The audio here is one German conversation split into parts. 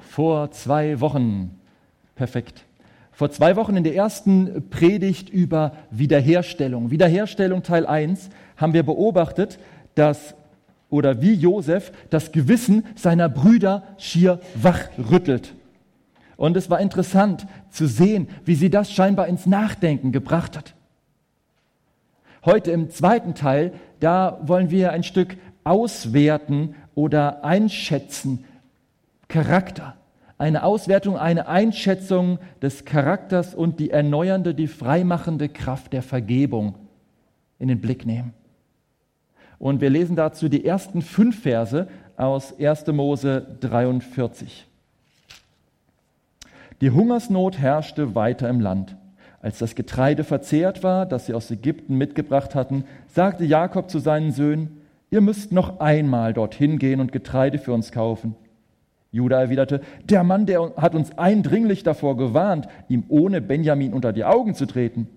Vor zwei Wochen, perfekt. Vor zwei Wochen in der ersten Predigt über Wiederherstellung, Wiederherstellung Teil 1, haben wir beobachtet, dass oder wie Josef das Gewissen seiner Brüder schier wachrüttelt. Und es war interessant zu sehen, wie sie das scheinbar ins Nachdenken gebracht hat. Heute im zweiten Teil, da wollen wir ein Stück auswerten oder einschätzen, Charakter. Eine Auswertung, eine Einschätzung des Charakters und die erneuernde, die freimachende Kraft der Vergebung in den Blick nehmen. Und wir lesen dazu die ersten fünf Verse aus 1. Mose 43. Die Hungersnot herrschte weiter im Land. Als das Getreide verzehrt war, das sie aus Ägypten mitgebracht hatten, sagte Jakob zu seinen Söhnen, ihr müsst noch einmal dorthin gehen und Getreide für uns kaufen. Judah erwiderte, der Mann, der hat uns eindringlich davor gewarnt, ihm ohne Benjamin unter die Augen zu treten.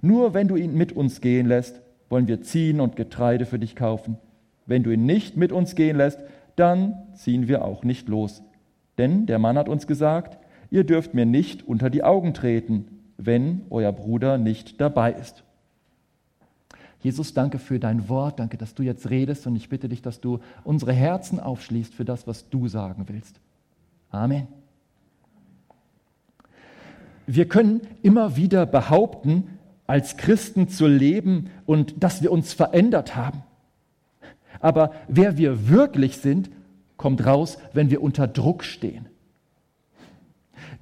Nur wenn du ihn mit uns gehen lässt, wollen wir ziehen und Getreide für dich kaufen. Wenn du ihn nicht mit uns gehen lässt, dann ziehen wir auch nicht los. Denn der Mann hat uns gesagt, ihr dürft mir nicht unter die Augen treten, wenn euer Bruder nicht dabei ist. Jesus, danke für dein Wort, danke, dass du jetzt redest und ich bitte dich, dass du unsere Herzen aufschließt für das, was du sagen willst. Amen. Wir können immer wieder behaupten, als Christen zu leben und dass wir uns verändert haben. Aber wer wir wirklich sind, kommt raus, wenn wir unter Druck stehen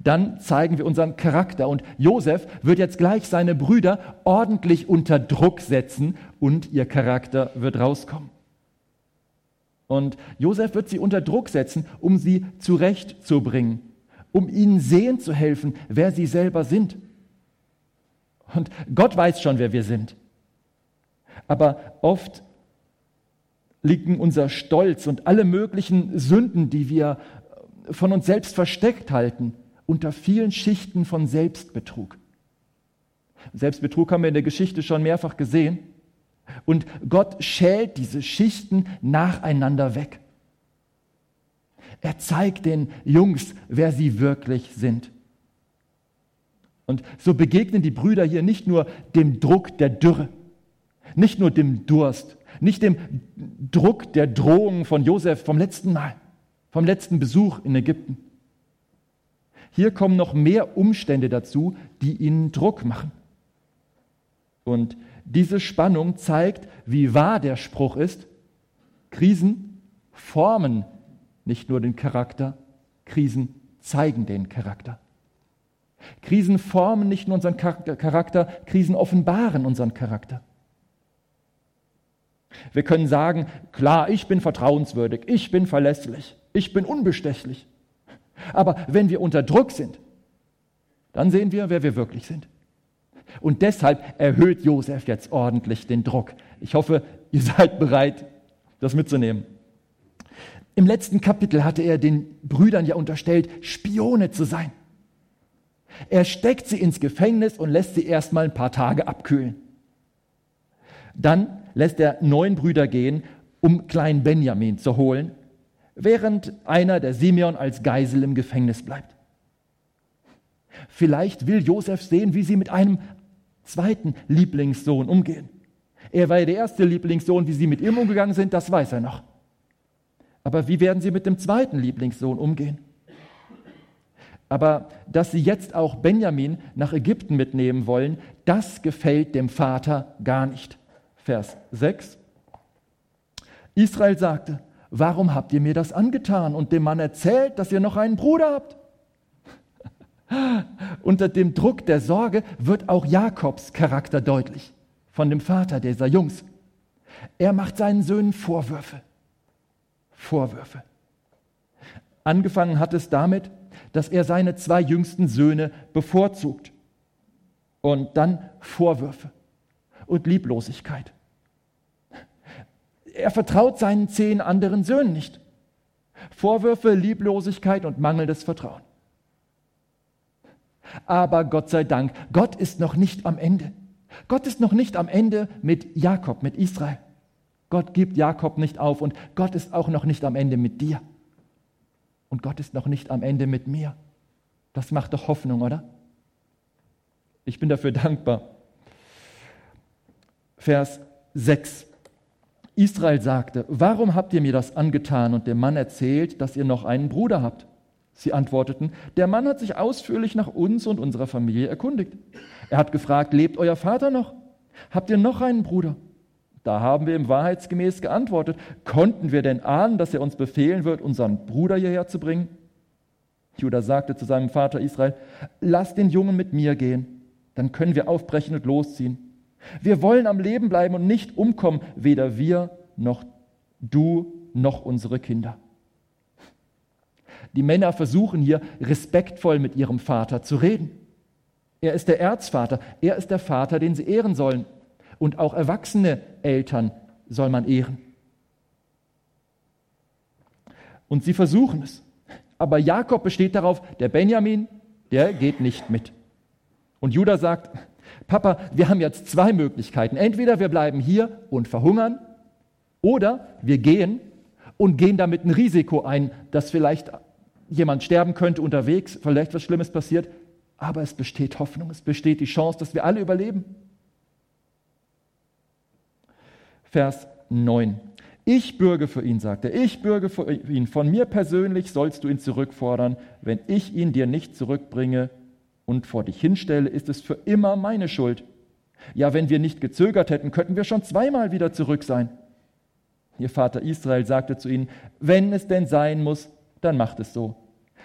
dann zeigen wir unseren Charakter. Und Josef wird jetzt gleich seine Brüder ordentlich unter Druck setzen und ihr Charakter wird rauskommen. Und Josef wird sie unter Druck setzen, um sie zurechtzubringen, um ihnen sehen zu helfen, wer sie selber sind. Und Gott weiß schon, wer wir sind. Aber oft liegen unser Stolz und alle möglichen Sünden, die wir von uns selbst versteckt halten, unter vielen Schichten von Selbstbetrug. Selbstbetrug haben wir in der Geschichte schon mehrfach gesehen. Und Gott schält diese Schichten nacheinander weg. Er zeigt den Jungs, wer sie wirklich sind. Und so begegnen die Brüder hier nicht nur dem Druck der Dürre, nicht nur dem Durst, nicht dem Druck der Drohungen von Josef vom letzten Mal, vom letzten Besuch in Ägypten. Hier kommen noch mehr Umstände dazu, die ihnen Druck machen. Und diese Spannung zeigt, wie wahr der Spruch ist. Krisen formen nicht nur den Charakter, Krisen zeigen den Charakter. Krisen formen nicht nur unseren Charakter, Krisen offenbaren unseren Charakter. Wir können sagen, klar, ich bin vertrauenswürdig, ich bin verlässlich, ich bin unbestechlich. Aber wenn wir unter Druck sind, dann sehen wir, wer wir wirklich sind. Und deshalb erhöht Josef jetzt ordentlich den Druck. Ich hoffe, ihr seid bereit, das mitzunehmen. Im letzten Kapitel hatte er den Brüdern ja unterstellt, Spione zu sein. Er steckt sie ins Gefängnis und lässt sie erstmal ein paar Tage abkühlen. Dann lässt er neun Brüder gehen, um kleinen Benjamin zu holen während einer der Simeon als Geisel im Gefängnis bleibt. Vielleicht will Josef sehen, wie sie mit einem zweiten Lieblingssohn umgehen. Er war ja der erste Lieblingssohn, wie sie mit ihm umgegangen sind, das weiß er noch. Aber wie werden sie mit dem zweiten Lieblingssohn umgehen? Aber dass sie jetzt auch Benjamin nach Ägypten mitnehmen wollen, das gefällt dem Vater gar nicht. Vers 6. Israel sagte, warum habt ihr mir das angetan und dem Mann erzählt, dass ihr noch einen Bruder habt? Unter dem Druck der Sorge wird auch Jakobs Charakter deutlich, von dem Vater dieser Jungs. Er macht seinen Söhnen Vorwürfe. Vorwürfe. Angefangen hat es damit, dass er seine zwei jüngsten Söhne bevorzugt. Und dann Vorwürfe und Lieblosigkeit. Er vertraut seinen zehn anderen Söhnen nicht. Vorwürfe, Lieblosigkeit und mangelndes Vertrauen. Aber Gott sei Dank, Gott ist noch nicht am Ende. Gott ist noch nicht am Ende mit Jakob, mit Israel. Gott gibt Jakob nicht auf und Gott ist auch noch nicht am Ende mit dir. und Gott ist noch nicht am Ende mit mir. Das macht doch Hoffnung, oder? Ich bin dafür dankbar. Vers 6. Israel sagte, warum habt ihr mir das angetan und dem Mann erzählt, dass ihr noch einen Bruder habt? Sie antworteten, der Mann hat sich ausführlich nach uns und unserer Familie erkundigt. Er hat gefragt, lebt euer Vater noch? Habt ihr noch einen Bruder? Da haben wir ihm wahrheitsgemäß geantwortet, konnten wir denn ahnen, dass er uns befehlen wird, unseren Bruder hierher zu bringen? Judah sagte zu seinem Vater Israel, lass den Jungen mit mir gehen, dann können wir aufbrechen und losziehen. Wir wollen am Leben bleiben und nicht umkommen, weder wir noch du noch unsere Kinder. Die Männer versuchen hier respektvoll mit ihrem Vater zu reden. Er ist der Erzvater, er ist der Vater, den sie ehren sollen. Und auch erwachsene Eltern soll man ehren. Und sie versuchen es. Aber Jakob besteht darauf, der Benjamin, der geht nicht mit. Und Judah sagt, Papa, wir haben jetzt zwei Möglichkeiten. Entweder wir bleiben hier und verhungern oder wir gehen und gehen damit ein Risiko ein, dass vielleicht jemand sterben könnte unterwegs, vielleicht was Schlimmes passiert. Aber es besteht Hoffnung, es besteht die Chance, dass wir alle überleben. Vers 9. Ich bürge für ihn, sagt er, ich bürge für ihn. Von mir persönlich sollst du ihn zurückfordern. Wenn ich ihn dir nicht zurückbringe, und vor dich hinstelle, ist es für immer meine Schuld. Ja, wenn wir nicht gezögert hätten, könnten wir schon zweimal wieder zurück sein. Ihr Vater Israel sagte zu ihnen, wenn es denn sein muss, dann macht es so.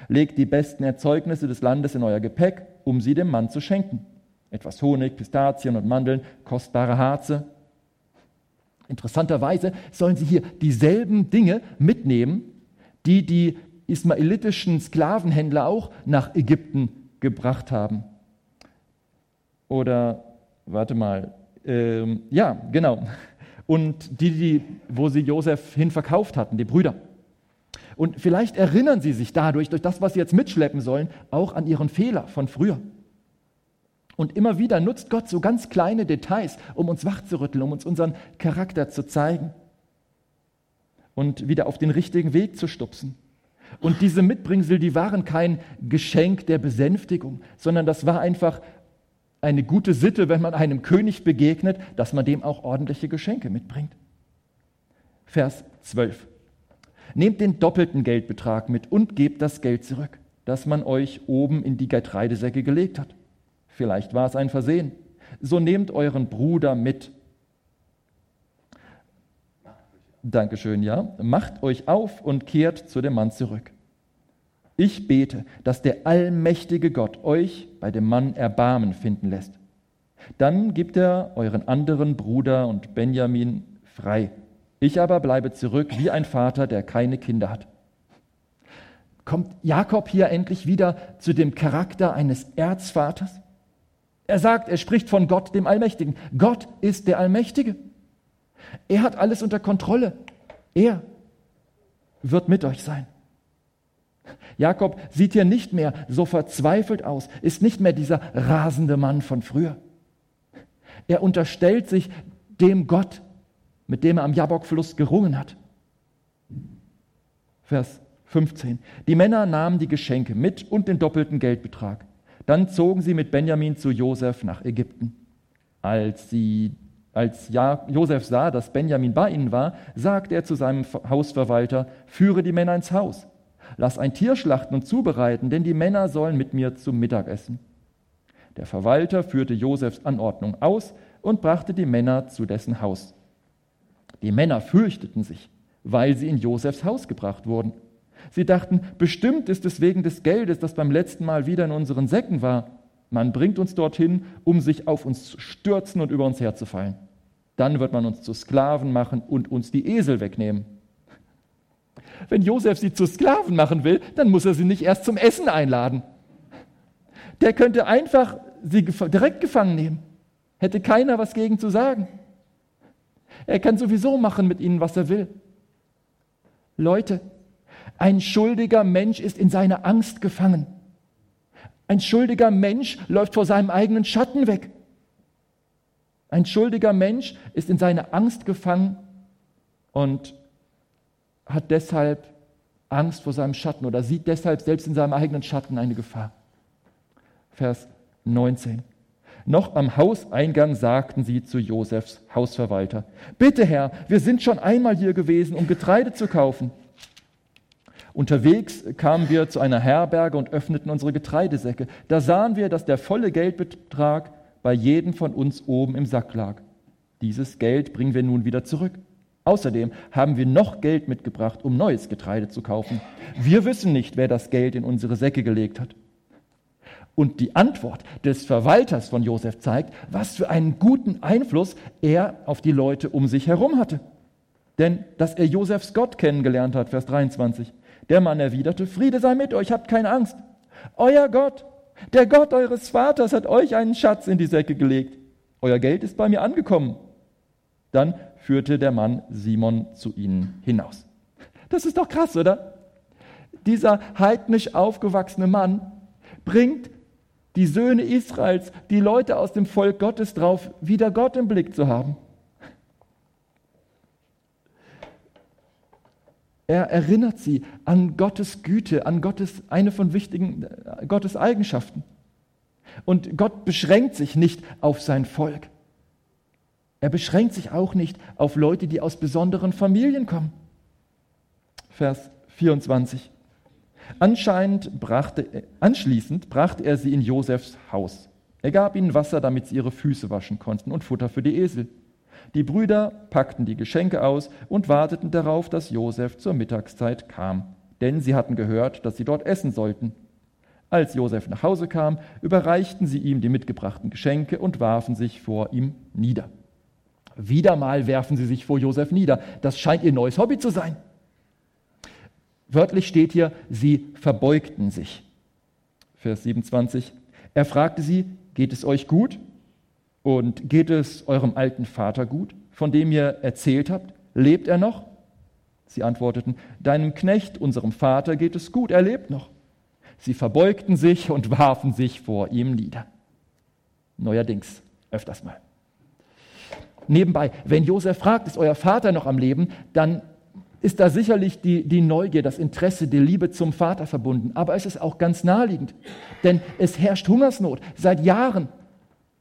Legt die besten Erzeugnisse des Landes in euer Gepäck, um sie dem Mann zu schenken. Etwas Honig, Pistazien und Mandeln, kostbare Harze. Interessanterweise sollen sie hier dieselben Dinge mitnehmen, die die ismaelitischen Sklavenhändler auch nach Ägypten gebracht haben. Oder, warte mal, ähm, ja, genau. Und die, die, wo sie Josef hin verkauft hatten, die Brüder. Und vielleicht erinnern sie sich dadurch, durch das, was sie jetzt mitschleppen sollen, auch an ihren Fehler von früher. Und immer wieder nutzt Gott so ganz kleine Details, um uns wachzurütteln, um uns unseren Charakter zu zeigen und wieder auf den richtigen Weg zu stupsen. Und diese Mitbringsel, die waren kein Geschenk der Besänftigung, sondern das war einfach eine gute Sitte, wenn man einem König begegnet, dass man dem auch ordentliche Geschenke mitbringt. Vers 12. Nehmt den doppelten Geldbetrag mit und gebt das Geld zurück, das man euch oben in die Getreidesäcke gelegt hat. Vielleicht war es ein Versehen. So nehmt euren Bruder mit Dankeschön, ja. Macht euch auf und kehrt zu dem Mann zurück. Ich bete, dass der allmächtige Gott euch bei dem Mann Erbarmen finden lässt. Dann gibt er euren anderen Bruder und Benjamin frei. Ich aber bleibe zurück wie ein Vater, der keine Kinder hat. Kommt Jakob hier endlich wieder zu dem Charakter eines Erzvaters? Er sagt, er spricht von Gott, dem Allmächtigen. Gott ist der Allmächtige. Er hat alles unter Kontrolle. Er wird mit euch sein. Jakob sieht hier nicht mehr so verzweifelt aus, ist nicht mehr dieser rasende Mann von früher. Er unterstellt sich dem Gott, mit dem er am Jabokfluss gerungen hat. Vers 15. Die Männer nahmen die Geschenke mit und den doppelten Geldbetrag. Dann zogen sie mit Benjamin zu Josef nach Ägypten. Als sie als Josef sah, dass Benjamin bei ihnen war, sagte er zu seinem Hausverwalter, führe die Männer ins Haus. Lass ein Tier schlachten und zubereiten, denn die Männer sollen mit mir zum Mittagessen. Der Verwalter führte Josefs Anordnung aus und brachte die Männer zu dessen Haus. Die Männer fürchteten sich, weil sie in Josefs Haus gebracht wurden. Sie dachten, bestimmt ist es wegen des Geldes, das beim letzten Mal wieder in unseren Säcken war. Man bringt uns dorthin, um sich auf uns zu stürzen und über uns herzufallen. Dann wird man uns zu Sklaven machen und uns die Esel wegnehmen. Wenn Josef sie zu Sklaven machen will, dann muss er sie nicht erst zum Essen einladen. Der könnte einfach sie direkt gefangen nehmen. Hätte keiner was gegen zu sagen. Er kann sowieso machen mit ihnen, was er will. Leute, ein schuldiger Mensch ist in seiner Angst gefangen. Ein schuldiger Mensch läuft vor seinem eigenen Schatten weg. Ein schuldiger Mensch ist in seine Angst gefangen und hat deshalb Angst vor seinem Schatten oder sieht deshalb selbst in seinem eigenen Schatten eine Gefahr. Vers 19. Noch am Hauseingang sagten sie zu Josefs Hausverwalter, Bitte Herr, wir sind schon einmal hier gewesen, um Getreide zu kaufen. Unterwegs kamen wir zu einer Herberge und öffneten unsere Getreidesäcke. Da sahen wir, dass der volle Geldbetrag bei jedem von uns oben im Sack lag. Dieses Geld bringen wir nun wieder zurück. Außerdem haben wir noch Geld mitgebracht, um neues Getreide zu kaufen. Wir wissen nicht, wer das Geld in unsere Säcke gelegt hat. Und die Antwort des Verwalters von Josef zeigt, was für einen guten Einfluss er auf die Leute um sich herum hatte. Denn dass er Josefs Gott kennengelernt hat, Vers 23. Der Mann erwiderte, Friede sei mit euch, habt keine Angst. Euer Gott, der Gott eures Vaters hat euch einen Schatz in die Säcke gelegt. Euer Geld ist bei mir angekommen. Dann führte der Mann Simon zu ihnen hinaus. Das ist doch krass, oder? Dieser heidnisch aufgewachsene Mann bringt die Söhne Israels, die Leute aus dem Volk Gottes drauf, wieder Gott im Blick zu haben. Er erinnert sie an Gottes Güte, an Gottes, eine von wichtigen äh, Gottes Eigenschaften. Und Gott beschränkt sich nicht auf sein Volk. Er beschränkt sich auch nicht auf Leute, die aus besonderen Familien kommen. Vers 24. Anscheinend brachte, anschließend brachte er sie in Josefs Haus. Er gab ihnen Wasser, damit sie ihre Füße waschen konnten und Futter für die Esel. Die Brüder packten die Geschenke aus und warteten darauf, dass Josef zur Mittagszeit kam, denn sie hatten gehört, dass sie dort essen sollten. Als Josef nach Hause kam, überreichten sie ihm die mitgebrachten Geschenke und warfen sich vor ihm nieder. Wieder mal werfen sie sich vor Josef nieder. Das scheint ihr neues Hobby zu sein. Wörtlich steht hier, sie verbeugten sich. Vers 27. Er fragte sie, geht es euch gut? Und geht es eurem alten Vater gut, von dem ihr erzählt habt? Lebt er noch? Sie antworteten, deinem Knecht, unserem Vater, geht es gut, er lebt noch. Sie verbeugten sich und warfen sich vor ihm nieder. Neuerdings, öfters mal. Nebenbei, wenn Josef fragt, ist euer Vater noch am Leben, dann ist da sicherlich die, die Neugier, das Interesse, die Liebe zum Vater verbunden. Aber es ist auch ganz naheliegend, denn es herrscht Hungersnot seit Jahren.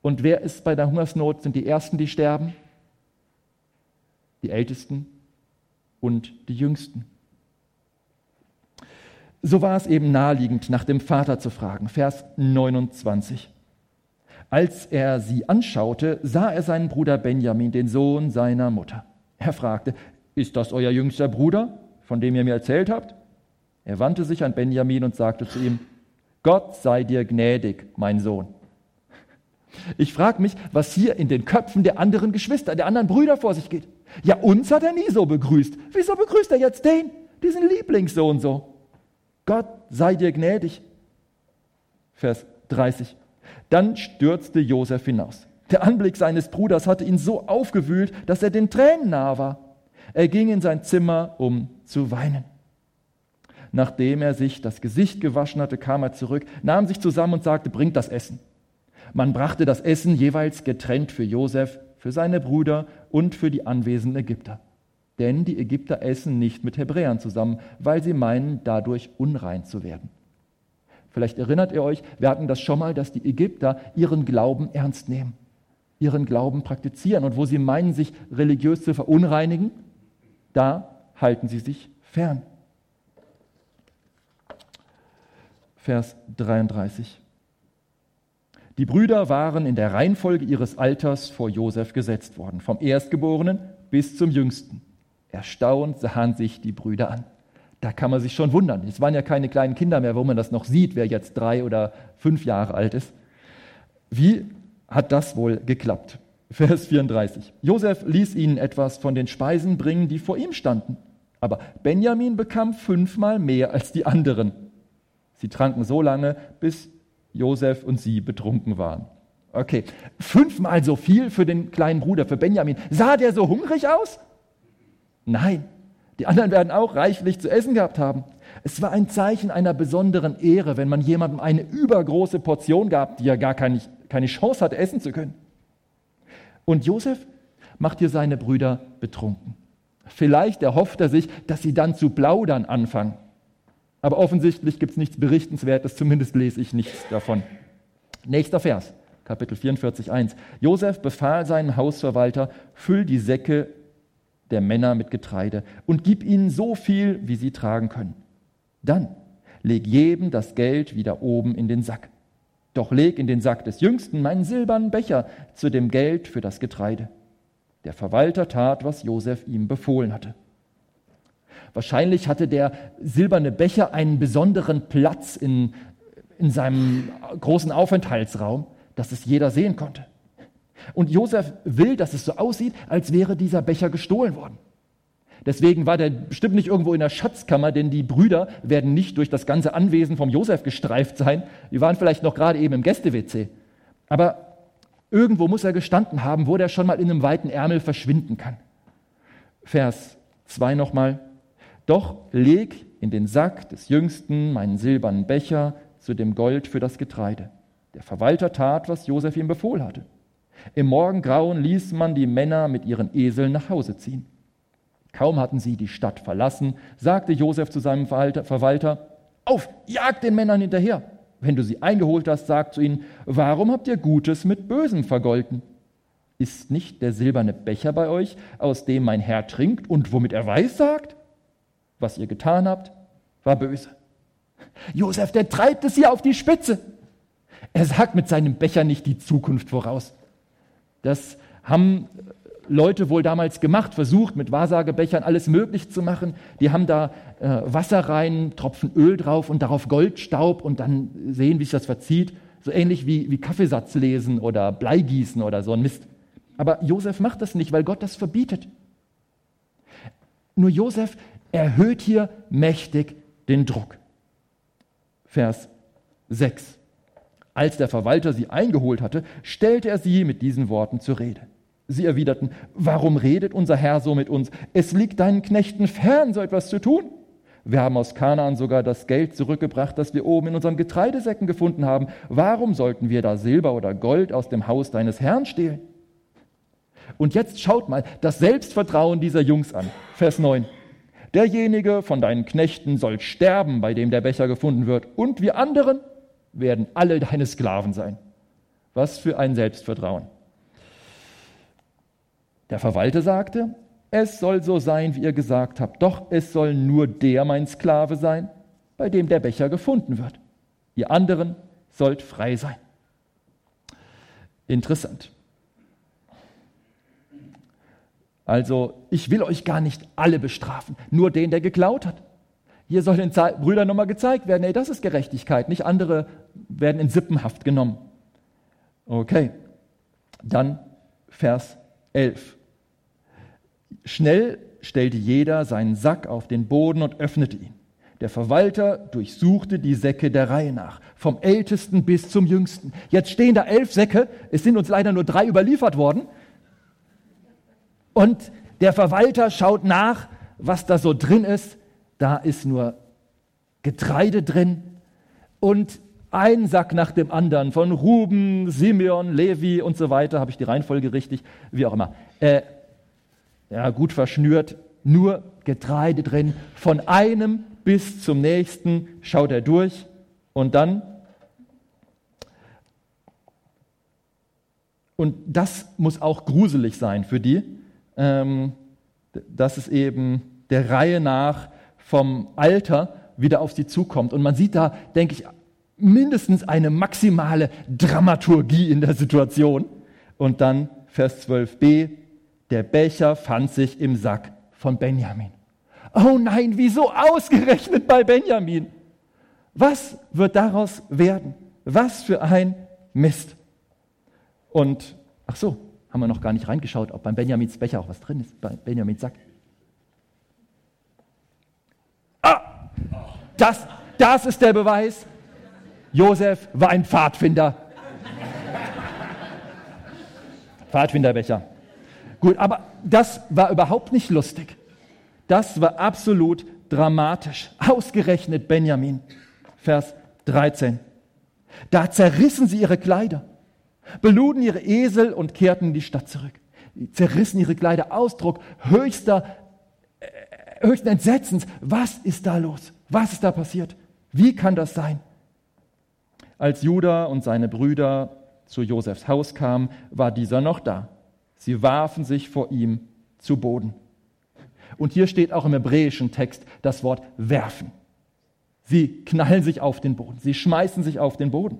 Und wer ist bei der Hungersnot? Sind die Ersten, die sterben? Die Ältesten und die Jüngsten. So war es eben naheliegend, nach dem Vater zu fragen. Vers 29. Als er sie anschaute, sah er seinen Bruder Benjamin, den Sohn seiner Mutter. Er fragte, ist das euer jüngster Bruder, von dem ihr mir erzählt habt? Er wandte sich an Benjamin und sagte zu ihm, Gott sei dir gnädig, mein Sohn. Ich frage mich, was hier in den Köpfen der anderen Geschwister, der anderen Brüder vor sich geht. Ja, uns hat er nie so begrüßt. Wieso begrüßt er jetzt den, diesen Lieblingssohn so? Gott sei dir gnädig. Vers 30. Dann stürzte Josef hinaus. Der Anblick seines Bruders hatte ihn so aufgewühlt, dass er den Tränen nahe war. Er ging in sein Zimmer, um zu weinen. Nachdem er sich das Gesicht gewaschen hatte, kam er zurück, nahm sich zusammen und sagte, bringt das Essen. Man brachte das Essen jeweils getrennt für Josef, für seine Brüder und für die anwesenden Ägypter. Denn die Ägypter essen nicht mit Hebräern zusammen, weil sie meinen, dadurch unrein zu werden. Vielleicht erinnert ihr euch, wir hatten das schon mal, dass die Ägypter ihren Glauben ernst nehmen, ihren Glauben praktizieren und wo sie meinen, sich religiös zu verunreinigen, da halten sie sich fern. Vers 33. Die Brüder waren in der Reihenfolge ihres Alters vor Josef gesetzt worden, vom Erstgeborenen bis zum Jüngsten. Erstaunt sahen sich die Brüder an. Da kann man sich schon wundern. Es waren ja keine kleinen Kinder mehr, wo man das noch sieht, wer jetzt drei oder fünf Jahre alt ist. Wie hat das wohl geklappt? Vers 34. Josef ließ ihnen etwas von den Speisen bringen, die vor ihm standen. Aber Benjamin bekam fünfmal mehr als die anderen. Sie tranken so lange, bis Josef und sie betrunken waren. Okay, fünfmal so viel für den kleinen Bruder, für Benjamin. Sah der so hungrig aus? Nein, die anderen werden auch reichlich zu essen gehabt haben. Es war ein Zeichen einer besonderen Ehre, wenn man jemandem eine übergroße Portion gab, die er gar keine, keine Chance hatte, essen zu können. Und Josef macht hier seine Brüder betrunken. Vielleicht erhofft er sich, dass sie dann zu plaudern anfangen. Aber offensichtlich gibt es nichts Berichtenswertes, zumindest lese ich nichts davon. Nächster Vers, Kapitel 44, 1. Josef befahl seinem Hausverwalter, füll die Säcke der Männer mit Getreide und gib ihnen so viel, wie sie tragen können. Dann leg jedem das Geld wieder oben in den Sack. Doch leg in den Sack des Jüngsten meinen silbernen Becher zu dem Geld für das Getreide. Der Verwalter tat, was Josef ihm befohlen hatte. Wahrscheinlich hatte der silberne Becher einen besonderen Platz in, in seinem großen Aufenthaltsraum, dass es jeder sehen konnte. Und Josef will, dass es so aussieht, als wäre dieser Becher gestohlen worden. Deswegen war der bestimmt nicht irgendwo in der Schatzkammer, denn die Brüder werden nicht durch das ganze Anwesen vom Josef gestreift sein. Die waren vielleicht noch gerade eben im Gäste-WC. Aber irgendwo muss er gestanden haben, wo der schon mal in einem weiten Ärmel verschwinden kann. Vers 2 nochmal. Doch leg in den Sack des Jüngsten meinen silbernen Becher zu dem Gold für das Getreide. Der Verwalter tat, was Josef ihm befohlen hatte. Im Morgengrauen ließ man die Männer mit ihren Eseln nach Hause ziehen. Kaum hatten sie die Stadt verlassen, sagte Josef zu seinem Verwalter, auf, jagt den Männern hinterher. Wenn du sie eingeholt hast, sag zu ihnen, warum habt ihr Gutes mit Bösem vergolten? Ist nicht der silberne Becher bei euch, aus dem mein Herr trinkt und womit er weiß sagt? Was ihr getan habt, war böse. Josef, der treibt es hier auf die Spitze. Er sagt mit seinem Becher nicht die Zukunft voraus. Das haben Leute wohl damals gemacht, versucht mit Wahrsagebechern alles möglich zu machen. Die haben da äh, Wasser rein, Tropfen Öl drauf und darauf Goldstaub und dann sehen, wie sich das verzieht. So ähnlich wie, wie Kaffeesatz lesen oder Bleigießen oder so ein Mist. Aber Josef macht das nicht, weil Gott das verbietet. Nur Josef erhöht hier mächtig den Druck. Vers 6. Als der Verwalter sie eingeholt hatte, stellte er sie mit diesen Worten zur Rede. Sie erwiderten, warum redet unser Herr so mit uns? Es liegt deinen Knechten fern, so etwas zu tun. Wir haben aus Kanaan sogar das Geld zurückgebracht, das wir oben in unseren Getreidesäcken gefunden haben. Warum sollten wir da Silber oder Gold aus dem Haus deines Herrn stehlen? Und jetzt schaut mal das Selbstvertrauen dieser Jungs an. Vers 9. Derjenige von deinen Knechten soll sterben, bei dem der Becher gefunden wird, und wir anderen werden alle deine Sklaven sein. Was für ein Selbstvertrauen. Der Verwalter sagte, es soll so sein, wie ihr gesagt habt, doch es soll nur der mein Sklave sein, bei dem der Becher gefunden wird. Ihr anderen sollt frei sein. Interessant. Also, ich will euch gar nicht alle bestrafen, nur den, der geklaut hat. Hier soll den Brüdern nochmal gezeigt werden, ey, das ist Gerechtigkeit, nicht andere werden in Sippenhaft genommen. Okay, dann Vers 11. Schnell stellte jeder seinen Sack auf den Boden und öffnete ihn. Der Verwalter durchsuchte die Säcke der Reihe nach, vom ältesten bis zum jüngsten. Jetzt stehen da elf Säcke, es sind uns leider nur drei überliefert worden. Und der Verwalter schaut nach, was da so drin ist. Da ist nur Getreide drin und ein Sack nach dem anderen von Ruben, Simeon, Levi und so weiter. Habe ich die Reihenfolge richtig? Wie auch immer. Äh, ja, gut verschnürt, nur Getreide drin. Von einem bis zum nächsten schaut er durch und dann. Und das muss auch gruselig sein für die, dass es eben der Reihe nach vom Alter wieder auf sie zukommt. Und man sieht da, denke ich, mindestens eine maximale Dramaturgie in der Situation. Und dann Vers 12b, der Becher fand sich im Sack von Benjamin. Oh nein, wieso ausgerechnet bei Benjamin? Was wird daraus werden? Was für ein Mist. Und, ach so, haben wir noch gar nicht reingeschaut, ob beim Benjamins Becher auch was drin ist, bei Benjamins Sack. Ah, das, das ist der Beweis. Josef war ein Pfadfinder. Pfadfinderbecher. Gut, aber das war überhaupt nicht lustig. Das war absolut dramatisch. Ausgerechnet Benjamin. Vers 13. Da zerrissen sie ihre Kleider, beluden ihre Esel und kehrten in die Stadt zurück. Sie zerrissen ihre Kleider. Ausdruck höchster, äh, höchsten Entsetzens. Was ist da los? Was ist da passiert? Wie kann das sein? Als Judah und seine Brüder zu Josefs Haus kamen, war dieser noch da. Sie warfen sich vor ihm zu Boden. Und hier steht auch im hebräischen Text das Wort werfen. Sie knallen sich auf den Boden, sie schmeißen sich auf den Boden.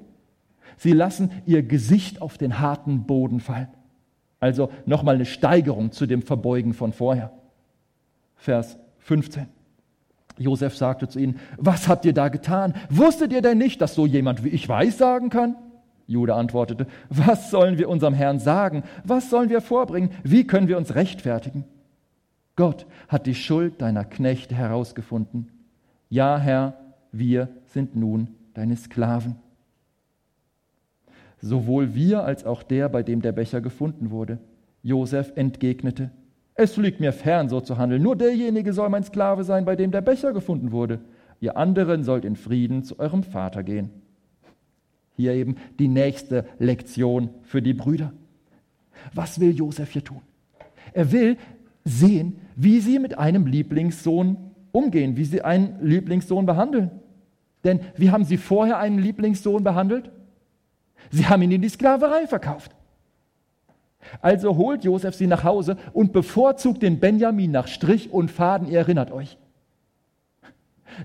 Sie lassen ihr Gesicht auf den harten Boden fallen. Also nochmal eine Steigerung zu dem Verbeugen von vorher. Vers 15. Josef sagte zu ihnen, was habt ihr da getan? Wusstet ihr denn nicht, dass so jemand wie ich weiß sagen kann? Judah antwortete, was sollen wir unserem Herrn sagen? Was sollen wir vorbringen? Wie können wir uns rechtfertigen? Gott hat die Schuld deiner Knechte herausgefunden. Ja, Herr, wir sind nun deine Sklaven. Sowohl wir als auch der, bei dem der Becher gefunden wurde. Josef entgegnete, es liegt mir fern, so zu handeln. Nur derjenige soll mein Sklave sein, bei dem der Becher gefunden wurde. Ihr anderen sollt in Frieden zu eurem Vater gehen. Hier eben die nächste Lektion für die Brüder. Was will Josef hier tun? Er will sehen, wie sie mit einem Lieblingssohn umgehen, wie sie einen Lieblingssohn behandeln. Denn wie haben sie vorher einen Lieblingssohn behandelt? Sie haben ihn in die Sklaverei verkauft. Also holt Josef sie nach Hause und bevorzugt den Benjamin nach Strich und Faden. Ihr erinnert euch.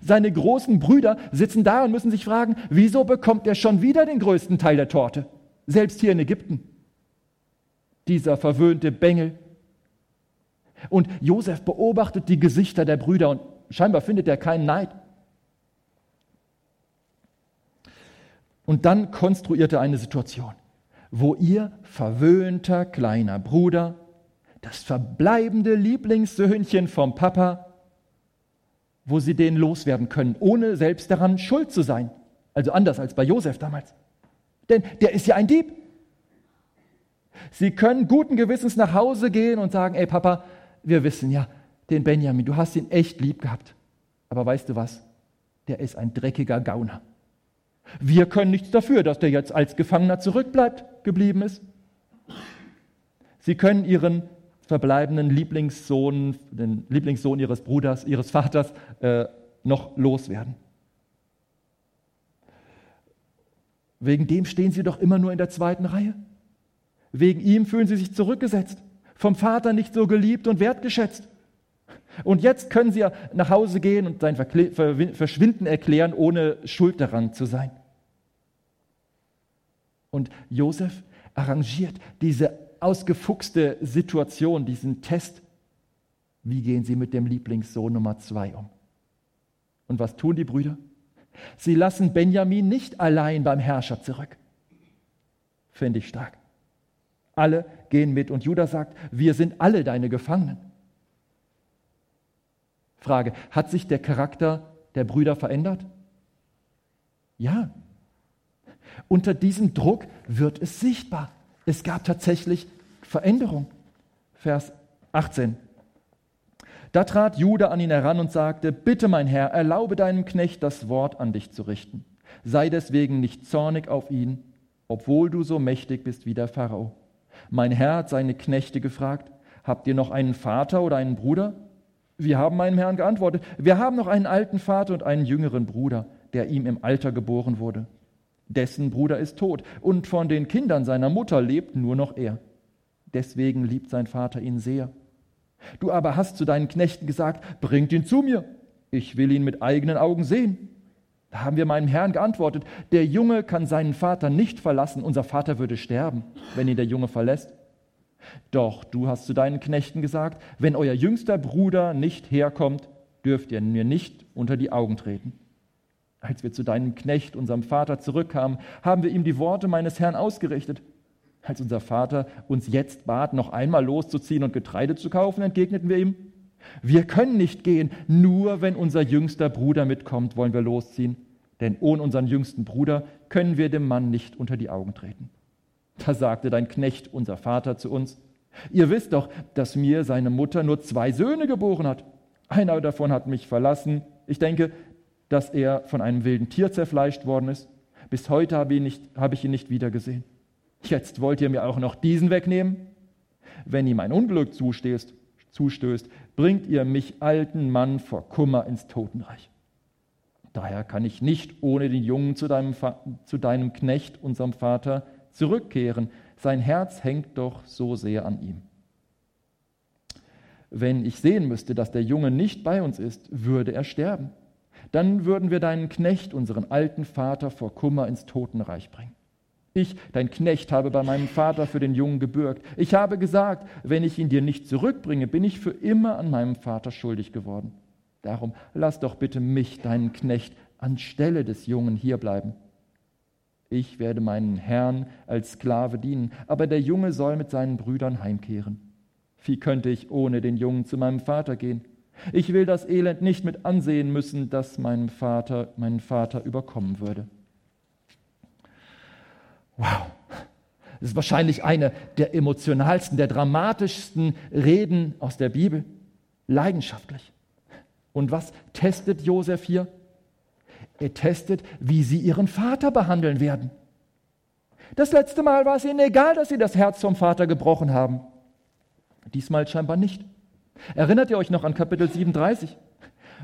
Seine großen Brüder sitzen da und müssen sich fragen, wieso bekommt er schon wieder den größten Teil der Torte? Selbst hier in Ägypten. Dieser verwöhnte Bengel. Und Josef beobachtet die Gesichter der Brüder und scheinbar findet er keinen Neid. Und dann konstruiert er eine Situation wo ihr verwöhnter kleiner Bruder, das verbleibende Lieblingssöhnchen vom Papa, wo sie den loswerden können, ohne selbst daran schuld zu sein. Also anders als bei Josef damals. Denn der ist ja ein Dieb. Sie können guten Gewissens nach Hause gehen und sagen, ey Papa, wir wissen ja, den Benjamin, du hast ihn echt lieb gehabt. Aber weißt du was? Der ist ein dreckiger Gauner. Wir können nichts dafür, dass der jetzt als Gefangener zurückbleibt, geblieben ist. Sie können ihren verbleibenden Lieblingssohn, den Lieblingssohn ihres Bruders, ihres Vaters, äh, noch loswerden. Wegen dem stehen sie doch immer nur in der zweiten Reihe. Wegen ihm fühlen sie sich zurückgesetzt, vom Vater nicht so geliebt und wertgeschätzt. Und jetzt können sie ja nach Hause gehen und sein Verschwinden erklären, ohne schuld daran zu sein. Und Josef arrangiert diese ausgefuchste Situation, diesen Test. Wie gehen sie mit dem Lieblingssohn Nummer zwei um? Und was tun die Brüder? Sie lassen Benjamin nicht allein beim Herrscher zurück. Finde ich stark. Alle gehen mit und Judah sagt, wir sind alle deine Gefangenen. Frage, hat sich der Charakter der Brüder verändert? Ja, unter diesem Druck wird es sichtbar. Es gab tatsächlich Veränderung. Vers 18. Da trat Judah an ihn heran und sagte, Bitte, mein Herr, erlaube deinem Knecht das Wort an dich zu richten. Sei deswegen nicht zornig auf ihn, obwohl du so mächtig bist wie der Pharao. Mein Herr hat seine Knechte gefragt, Habt ihr noch einen Vater oder einen Bruder? Wir haben meinem Herrn geantwortet, wir haben noch einen alten Vater und einen jüngeren Bruder, der ihm im Alter geboren wurde. Dessen Bruder ist tot und von den Kindern seiner Mutter lebt nur noch er. Deswegen liebt sein Vater ihn sehr. Du aber hast zu deinen Knechten gesagt, bringt ihn zu mir. Ich will ihn mit eigenen Augen sehen. Da haben wir meinem Herrn geantwortet, der Junge kann seinen Vater nicht verlassen, unser Vater würde sterben, wenn ihn der Junge verlässt. Doch du hast zu deinen Knechten gesagt, wenn euer jüngster Bruder nicht herkommt, dürft ihr mir nicht unter die Augen treten. Als wir zu deinem Knecht, unserem Vater, zurückkamen, haben wir ihm die Worte meines Herrn ausgerichtet. Als unser Vater uns jetzt bat, noch einmal loszuziehen und Getreide zu kaufen, entgegneten wir ihm, wir können nicht gehen, nur wenn unser jüngster Bruder mitkommt, wollen wir losziehen. Denn ohne unseren jüngsten Bruder können wir dem Mann nicht unter die Augen treten. Da sagte dein Knecht, unser Vater, zu uns, ihr wisst doch, dass mir seine Mutter nur zwei Söhne geboren hat. Einer davon hat mich verlassen. Ich denke, dass er von einem wilden Tier zerfleischt worden ist. Bis heute habe, nicht, habe ich ihn nicht wiedergesehen. Jetzt wollt ihr mir auch noch diesen wegnehmen? Wenn ihm ein Unglück zusteht, zustößt, bringt ihr mich alten Mann vor Kummer ins Totenreich. Daher kann ich nicht ohne den Jungen zu deinem, zu deinem Knecht, unserem Vater, zurückkehren. Sein Herz hängt doch so sehr an ihm. Wenn ich sehen müsste, dass der Junge nicht bei uns ist, würde er sterben. Dann würden wir deinen Knecht, unseren alten Vater, vor Kummer ins Totenreich bringen. Ich, dein Knecht, habe bei meinem Vater für den Jungen gebürgt. Ich habe gesagt, wenn ich ihn dir nicht zurückbringe, bin ich für immer an meinem Vater schuldig geworden. Darum lass doch bitte mich, deinen Knecht, anstelle des Jungen hierbleiben. Ich werde meinen Herrn als Sklave dienen, aber der Junge soll mit seinen Brüdern heimkehren. Wie könnte ich ohne den Jungen zu meinem Vater gehen? Ich will das Elend nicht mit ansehen müssen, das meinem Vater, meinen Vater überkommen würde. Wow. Das ist wahrscheinlich eine der emotionalsten, der dramatischsten Reden aus der Bibel. Leidenschaftlich. Und was testet Josef hier? Er testet, wie sie ihren Vater behandeln werden. Das letzte Mal war es ihnen egal, dass sie das Herz vom Vater gebrochen haben. Diesmal scheinbar nicht. Erinnert ihr euch noch an Kapitel 37?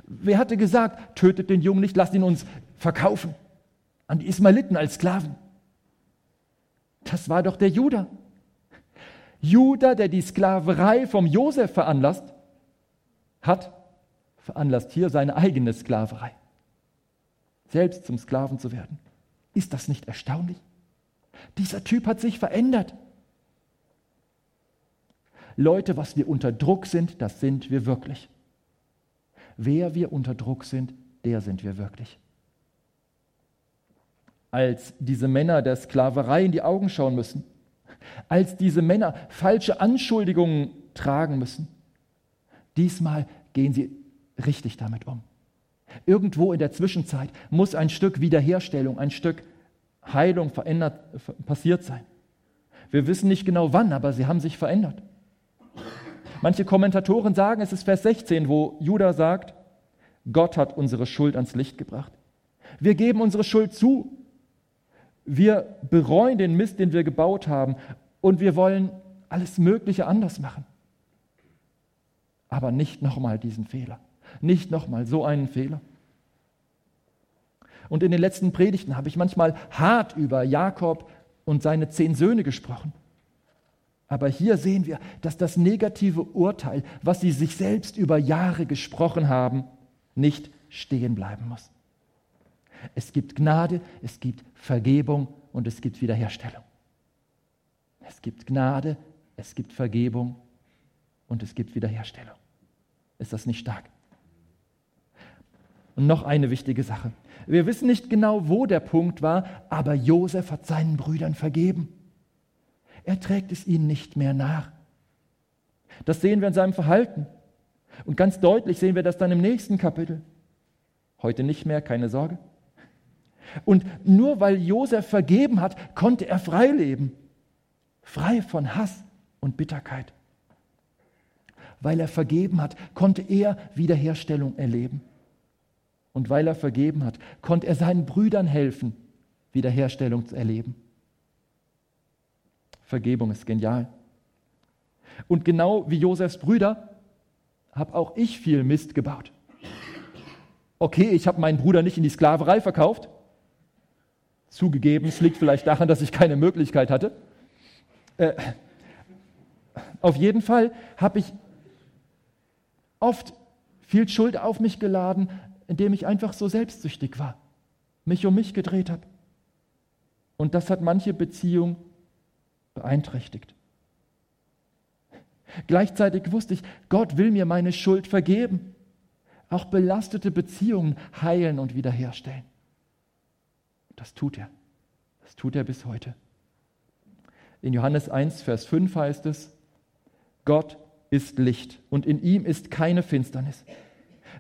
Wer hatte gesagt, tötet den Jungen nicht, lasst ihn uns verkaufen an die Ismaeliten als Sklaven? Das war doch der Judah. Judah, der die Sklaverei vom Josef veranlasst, hat veranlasst hier seine eigene Sklaverei. Selbst zum Sklaven zu werden. Ist das nicht erstaunlich? Dieser Typ hat sich verändert. Leute, was wir unter Druck sind, das sind wir wirklich. Wer wir unter Druck sind, der sind wir wirklich als diese Männer der Sklaverei in die Augen schauen müssen, als diese Männer falsche Anschuldigungen tragen müssen. Diesmal gehen sie richtig damit um. Irgendwo in der Zwischenzeit muss ein Stück Wiederherstellung, ein Stück Heilung verändert, passiert sein. Wir wissen nicht genau wann, aber sie haben sich verändert. Manche Kommentatoren sagen, es ist Vers 16, wo Judah sagt, Gott hat unsere Schuld ans Licht gebracht. Wir geben unsere Schuld zu wir bereuen den Mist, den wir gebaut haben und wir wollen alles Mögliche anders machen. Aber nicht nochmal diesen Fehler. Nicht nochmal so einen Fehler. Und in den letzten Predigten habe ich manchmal hart über Jakob und seine zehn Söhne gesprochen. Aber hier sehen wir, dass das negative Urteil, was sie sich selbst über Jahre gesprochen haben, nicht stehen bleiben muss. Es gibt Gnade, es gibt Vergebung und es gibt Wiederherstellung. Es gibt Gnade, es gibt Vergebung und es gibt Wiederherstellung. Ist das nicht stark? Und noch eine wichtige Sache. Wir wissen nicht genau, wo der Punkt war, aber Josef hat seinen Brüdern vergeben. Er trägt es ihnen nicht mehr nach. Das sehen wir in seinem Verhalten. Und ganz deutlich sehen wir das dann im nächsten Kapitel. Heute nicht mehr, keine Sorge. Und nur weil Josef vergeben hat, konnte er frei leben. Frei von Hass und Bitterkeit. Weil er vergeben hat, konnte er Wiederherstellung erleben. Und weil er vergeben hat, konnte er seinen Brüdern helfen, Wiederherstellung zu erleben. Vergebung ist genial. Und genau wie Josefs Brüder habe auch ich viel Mist gebaut. Okay, ich habe meinen Bruder nicht in die Sklaverei verkauft, Zugegeben, es liegt vielleicht daran, dass ich keine Möglichkeit hatte. Äh, auf jeden Fall habe ich oft viel Schuld auf mich geladen, indem ich einfach so selbstsüchtig war, mich um mich gedreht habe. Und das hat manche Beziehung beeinträchtigt. Gleichzeitig wusste ich, Gott will mir meine Schuld vergeben, auch belastete Beziehungen heilen und wiederherstellen. Das tut er. Das tut er bis heute. In Johannes 1, Vers 5 heißt es, Gott ist Licht und in ihm ist keine Finsternis.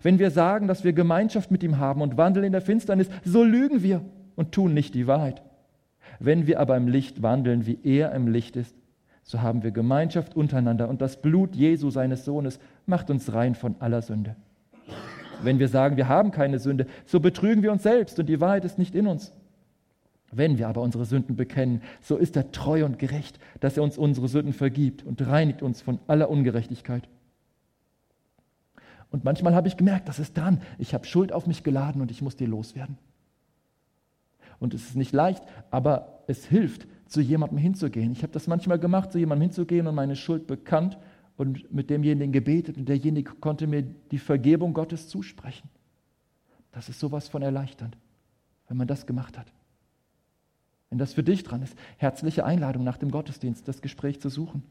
Wenn wir sagen, dass wir Gemeinschaft mit ihm haben und wandeln in der Finsternis, so lügen wir und tun nicht die Wahrheit. Wenn wir aber im Licht wandeln, wie er im Licht ist, so haben wir Gemeinschaft untereinander und das Blut Jesu, seines Sohnes, macht uns rein von aller Sünde. Wenn wir sagen, wir haben keine Sünde, so betrügen wir uns selbst und die Wahrheit ist nicht in uns. Wenn wir aber unsere Sünden bekennen, so ist er treu und gerecht, dass er uns unsere Sünden vergibt und reinigt uns von aller Ungerechtigkeit. Und manchmal habe ich gemerkt, das ist dran. Ich habe Schuld auf mich geladen und ich muss die loswerden. Und es ist nicht leicht, aber es hilft, zu jemandem hinzugehen. Ich habe das manchmal gemacht, zu jemandem hinzugehen und meine Schuld bekannt und mit demjenigen gebetet und derjenige konnte mir die Vergebung Gottes zusprechen. Das ist sowas von erleichternd, wenn man das gemacht hat. Wenn das für dich dran ist, herzliche Einladung nach dem Gottesdienst, das Gespräch zu suchen.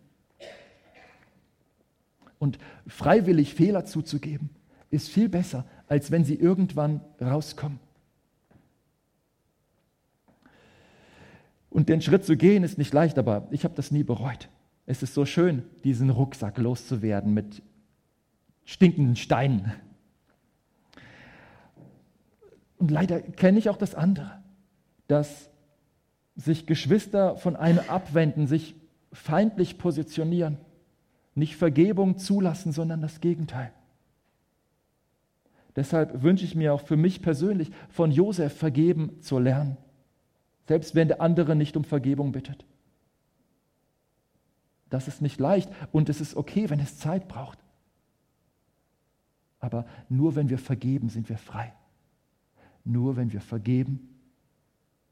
Und freiwillig Fehler zuzugeben, ist viel besser, als wenn sie irgendwann rauskommen. Und den Schritt zu gehen ist nicht leicht, aber ich habe das nie bereut. Es ist so schön, diesen Rucksack loszuwerden mit stinkenden Steinen. Und leider kenne ich auch das andere, dass sich Geschwister von einem abwenden, sich feindlich positionieren, nicht Vergebung zulassen, sondern das Gegenteil. Deshalb wünsche ich mir auch für mich persönlich von Josef vergeben zu lernen selbst wenn der andere nicht um Vergebung bittet. Das ist nicht leicht und es ist okay, wenn es Zeit braucht. Aber nur wenn wir vergeben, sind wir frei. Nur wenn wir vergeben,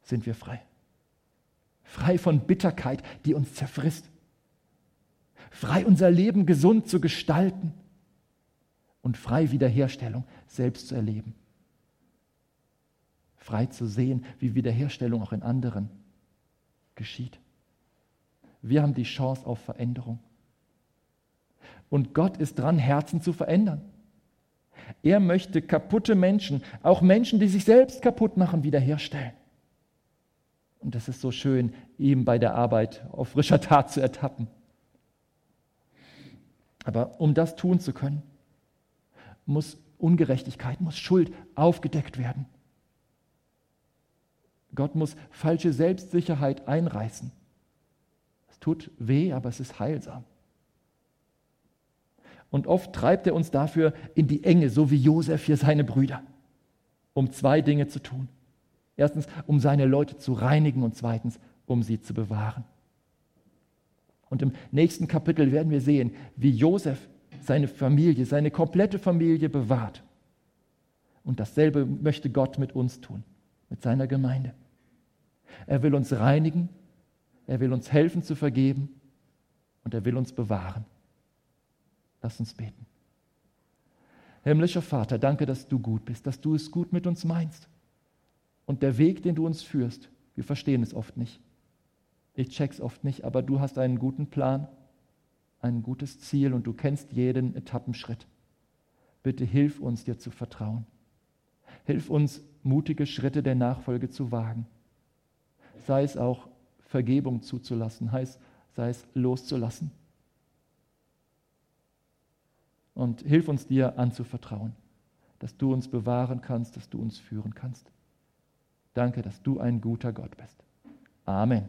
sind wir frei. Frei von Bitterkeit, die uns zerfrisst. Frei unser Leben gesund zu gestalten und frei Wiederherstellung selbst zu erleben frei zu sehen, wie Wiederherstellung auch in anderen geschieht. Wir haben die Chance auf Veränderung. Und Gott ist dran, Herzen zu verändern. Er möchte kaputte Menschen, auch Menschen, die sich selbst kaputt machen, wiederherstellen. Und das ist so schön, ihm bei der Arbeit auf frischer Tat zu ertappen. Aber um das tun zu können, muss Ungerechtigkeit, muss Schuld aufgedeckt werden. Gott muss falsche Selbstsicherheit einreißen. Es tut weh, aber es ist heilsam. Und oft treibt er uns dafür in die Enge, so wie Josef hier seine Brüder, um zwei Dinge zu tun. Erstens, um seine Leute zu reinigen und zweitens, um sie zu bewahren. Und im nächsten Kapitel werden wir sehen, wie Josef seine Familie, seine komplette Familie bewahrt. Und dasselbe möchte Gott mit uns tun, mit seiner Gemeinde. Er will uns reinigen, er will uns helfen zu vergeben und er will uns bewahren. Lass uns beten. Himmlischer Vater, danke, dass du gut bist, dass du es gut mit uns meinst. Und der Weg, den du uns führst, wir verstehen es oft nicht. Ich check's oft nicht, aber du hast einen guten Plan, ein gutes Ziel und du kennst jeden Etappenschritt. Bitte hilf uns, dir zu vertrauen. Hilf uns, mutige Schritte der Nachfolge zu wagen sei es auch Vergebung zuzulassen, heißt, sei es loszulassen. Und hilf uns dir anzuvertrauen, dass du uns bewahren kannst, dass du uns führen kannst. Danke, dass du ein guter Gott bist. Amen.